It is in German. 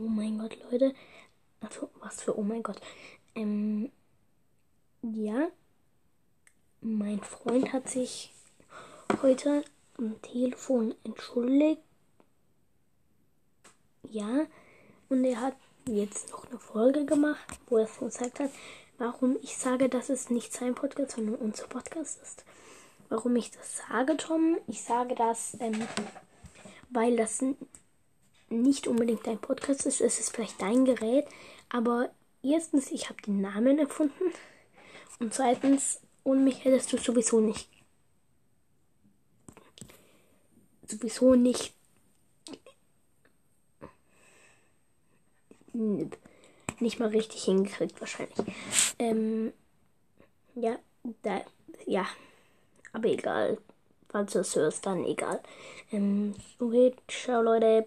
Oh mein Gott, Leute. Also, was für oh mein Gott. Ähm, ja. Mein Freund hat sich heute am Telefon entschuldigt. Ja. Und er hat jetzt noch eine Folge gemacht, wo er gesagt hat, warum ich sage, dass es nicht sein Podcast, sondern unser Podcast ist. Warum ich das sage, Tom? Ich sage das, ähm, weil das nicht unbedingt dein Podcast ist. Es ist vielleicht dein Gerät, aber erstens, ich habe den Namen erfunden und zweitens, ohne mich hättest du sowieso nicht sowieso nicht nicht mal richtig hingekriegt wahrscheinlich. Ähm, ja, da, ja, aber egal. Falls du es hörst, dann egal. Ähm, okay, ciao Leute.